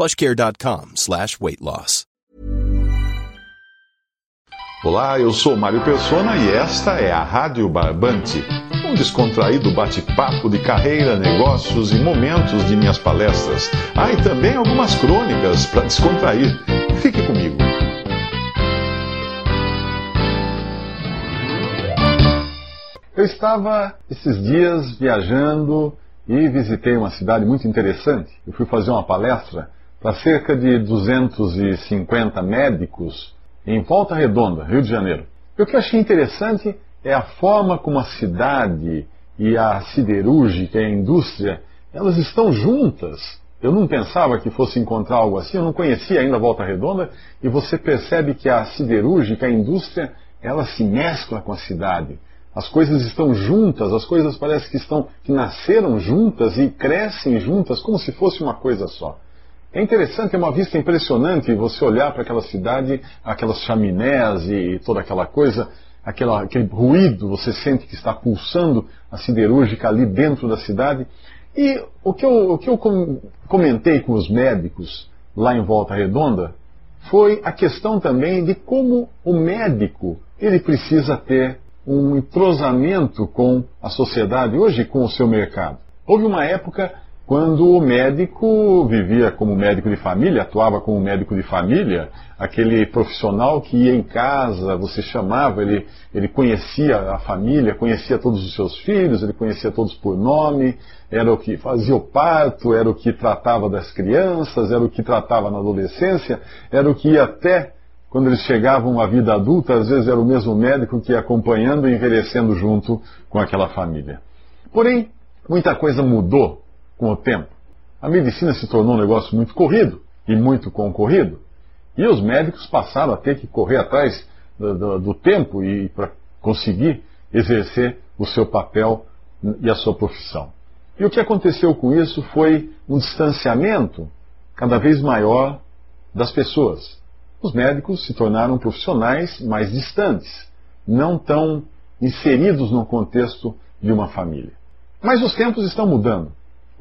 plushcare.com slash weight loss. Olá, eu sou Mário Persona e esta é a Rádio Barbante, um descontraído bate-papo de carreira, negócios e momentos de minhas palestras. Ah, e também algumas crônicas para descontrair. Fique comigo. Eu estava esses dias viajando e visitei uma cidade muito interessante. Eu fui fazer uma palestra para cerca de 250 médicos em Volta Redonda, Rio de Janeiro. E o que eu achei interessante é a forma como a cidade e a siderúrgica e a indústria, elas estão juntas. Eu não pensava que fosse encontrar algo assim, eu não conhecia ainda a Volta Redonda, e você percebe que a siderúrgica, a indústria, ela se mescla com a cidade. As coisas estão juntas, as coisas parecem que estão que nasceram juntas e crescem juntas como se fosse uma coisa só. É interessante, é uma vista impressionante você olhar para aquela cidade, aquelas chaminés e toda aquela coisa, aquela, aquele ruído, você sente que está pulsando a siderúrgica ali dentro da cidade. E o que eu, o que eu comentei com os médicos lá em Volta Redonda foi a questão também de como o médico ele precisa ter um entrosamento com a sociedade hoje, com o seu mercado. Houve uma época quando o médico vivia como médico de família, atuava como médico de família, aquele profissional que ia em casa, você chamava, ele, ele conhecia a família, conhecia todos os seus filhos, ele conhecia todos por nome, era o que fazia o parto, era o que tratava das crianças, era o que tratava na adolescência, era o que ia até quando eles chegavam à vida adulta, às vezes era o mesmo médico que ia acompanhando e envelhecendo junto com aquela família. Porém, muita coisa mudou com o tempo. A medicina se tornou um negócio muito corrido e muito concorrido. E os médicos passaram a ter que correr atrás do, do, do tempo e para conseguir exercer o seu papel e a sua profissão. E o que aconteceu com isso foi um distanciamento cada vez maior das pessoas. Os médicos se tornaram profissionais mais distantes, não tão inseridos no contexto de uma família. Mas os tempos estão mudando.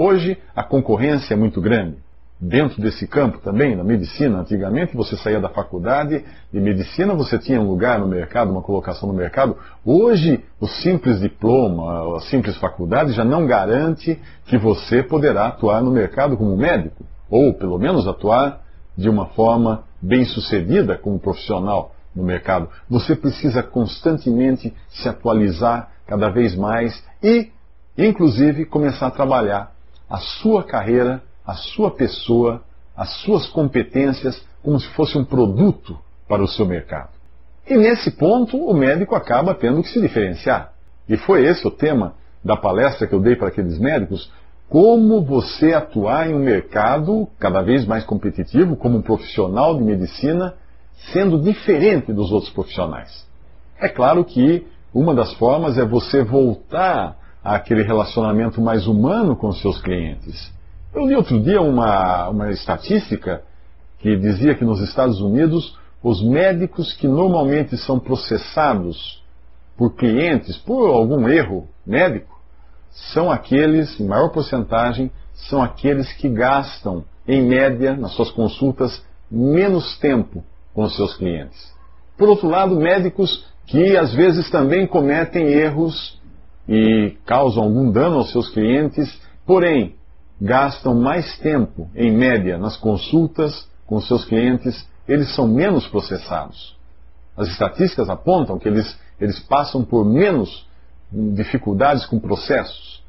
Hoje a concorrência é muito grande. Dentro desse campo também, na medicina, antigamente você saía da faculdade de medicina, você tinha um lugar no mercado, uma colocação no mercado. Hoje, o simples diploma, a simples faculdade já não garante que você poderá atuar no mercado como médico, ou pelo menos atuar de uma forma bem sucedida como profissional no mercado. Você precisa constantemente se atualizar cada vez mais e, inclusive, começar a trabalhar a sua carreira, a sua pessoa, as suas competências como se fosse um produto para o seu mercado. E nesse ponto, o médico acaba tendo que se diferenciar. E foi esse o tema da palestra que eu dei para aqueles médicos: como você atuar em um mercado cada vez mais competitivo, como um profissional de medicina, sendo diferente dos outros profissionais. É claro que uma das formas é você voltar aquele relacionamento mais humano com seus clientes. Eu li outro dia uma, uma estatística que dizia que nos Estados Unidos os médicos que normalmente são processados por clientes por algum erro médico são aqueles, em maior porcentagem, são aqueles que gastam, em média, nas suas consultas, menos tempo com seus clientes. Por outro lado, médicos que às vezes também cometem erros e causam algum dano aos seus clientes, porém gastam mais tempo, em média, nas consultas com seus clientes eles são menos processados. As estatísticas apontam que eles, eles passam por menos dificuldades com processos.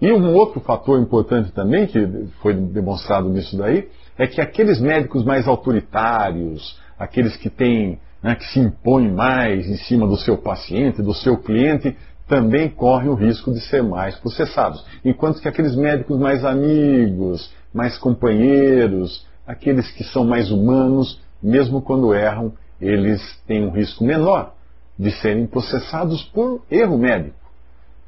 E um outro fator importante também, que foi demonstrado nisso daí, é que aqueles médicos mais autoritários, aqueles que têm, né, que se impõem mais em cima do seu paciente, do seu cliente, também correm o risco de ser mais processados. Enquanto que aqueles médicos mais amigos, mais companheiros, aqueles que são mais humanos, mesmo quando erram, eles têm um risco menor de serem processados por erro médico.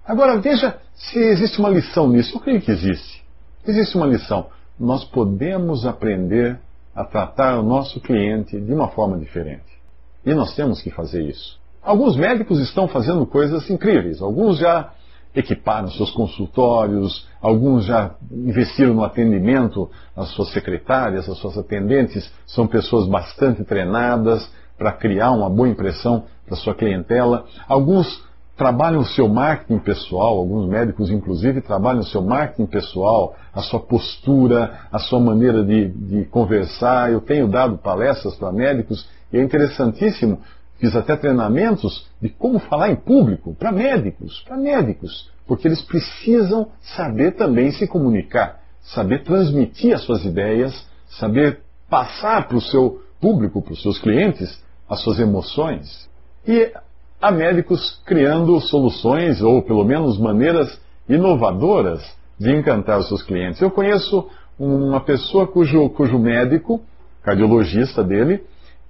Agora veja se existe uma lição nisso. Eu creio que existe. Existe uma lição. Nós podemos aprender a tratar o nosso cliente de uma forma diferente. E nós temos que fazer isso. Alguns médicos estão fazendo coisas incríveis. Alguns já equiparam seus consultórios, alguns já investiram no atendimento, as suas secretárias, as suas atendentes são pessoas bastante treinadas para criar uma boa impressão para sua clientela. Alguns trabalham o seu marketing pessoal, alguns médicos inclusive trabalham o seu marketing pessoal, a sua postura, a sua maneira de, de conversar. Eu tenho dado palestras para médicos e é interessantíssimo Fiz até treinamentos de como falar em público para médicos, para médicos, porque eles precisam saber também se comunicar, saber transmitir as suas ideias, saber passar para o seu público, para os seus clientes, as suas emoções. E há médicos criando soluções, ou pelo menos maneiras inovadoras de encantar os seus clientes. Eu conheço uma pessoa cujo, cujo médico, cardiologista dele,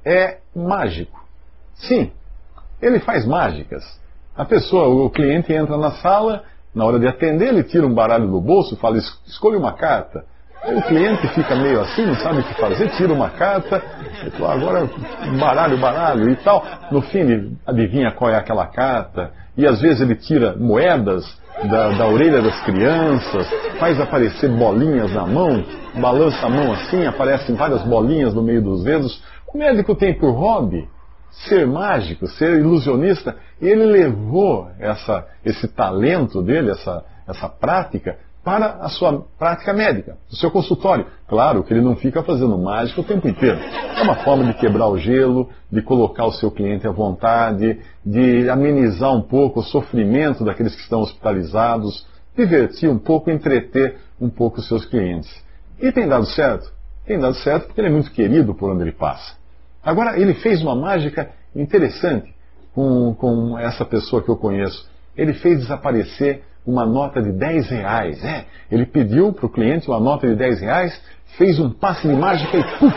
é mágico. Sim, ele faz mágicas. A pessoa, o cliente entra na sala, na hora de atender, ele tira um baralho do bolso, fala, escolha uma carta. O cliente fica meio assim, não sabe o que fazer, tira uma carta, agora baralho, baralho e tal. No fim ele adivinha qual é aquela carta, e às vezes ele tira moedas da, da orelha das crianças, faz aparecer bolinhas na mão, balança a mão assim, aparecem várias bolinhas no meio dos dedos. O médico tem por hobby ser mágico, ser ilusionista. E ele levou essa, esse talento dele, essa, essa prática, para a sua prática médica, o seu consultório. Claro que ele não fica fazendo mágica o tempo inteiro. É uma forma de quebrar o gelo, de colocar o seu cliente à vontade, de amenizar um pouco o sofrimento daqueles que estão hospitalizados, divertir um pouco, entreter um pouco os seus clientes. E tem dado certo? Tem dado certo porque ele é muito querido por onde ele passa. Agora, ele fez uma mágica interessante com, com essa pessoa que eu conheço. Ele fez desaparecer uma nota de 10 reais. É, ele pediu para o cliente uma nota de 10 reais, fez um passe de mágica e puf,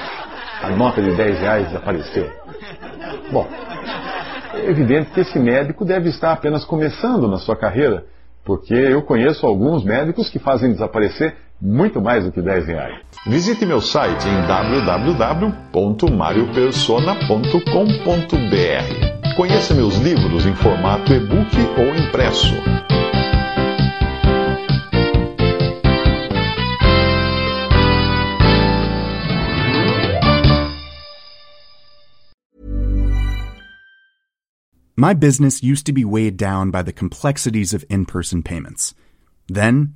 a nota de 10 reais desapareceu. Bom, é evidente que esse médico deve estar apenas começando na sua carreira, porque eu conheço alguns médicos que fazem desaparecer muito mais do que 10 reais. Visite meu site em www.mariopersona.com.br. Conheça meus livros em formato e-book ou impresso. My business used to be weighed down by the complexities of in person payments. Then,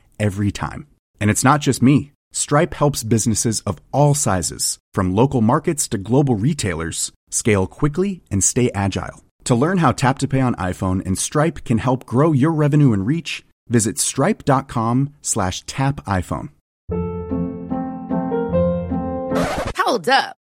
every time. And it's not just me. Stripe helps businesses of all sizes, from local markets to global retailers, scale quickly and stay agile. To learn how Tap to Pay on iPhone and Stripe can help grow your revenue and reach, visit stripe.com slash tap iPhone. Hold up.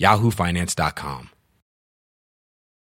yahoofinance.com.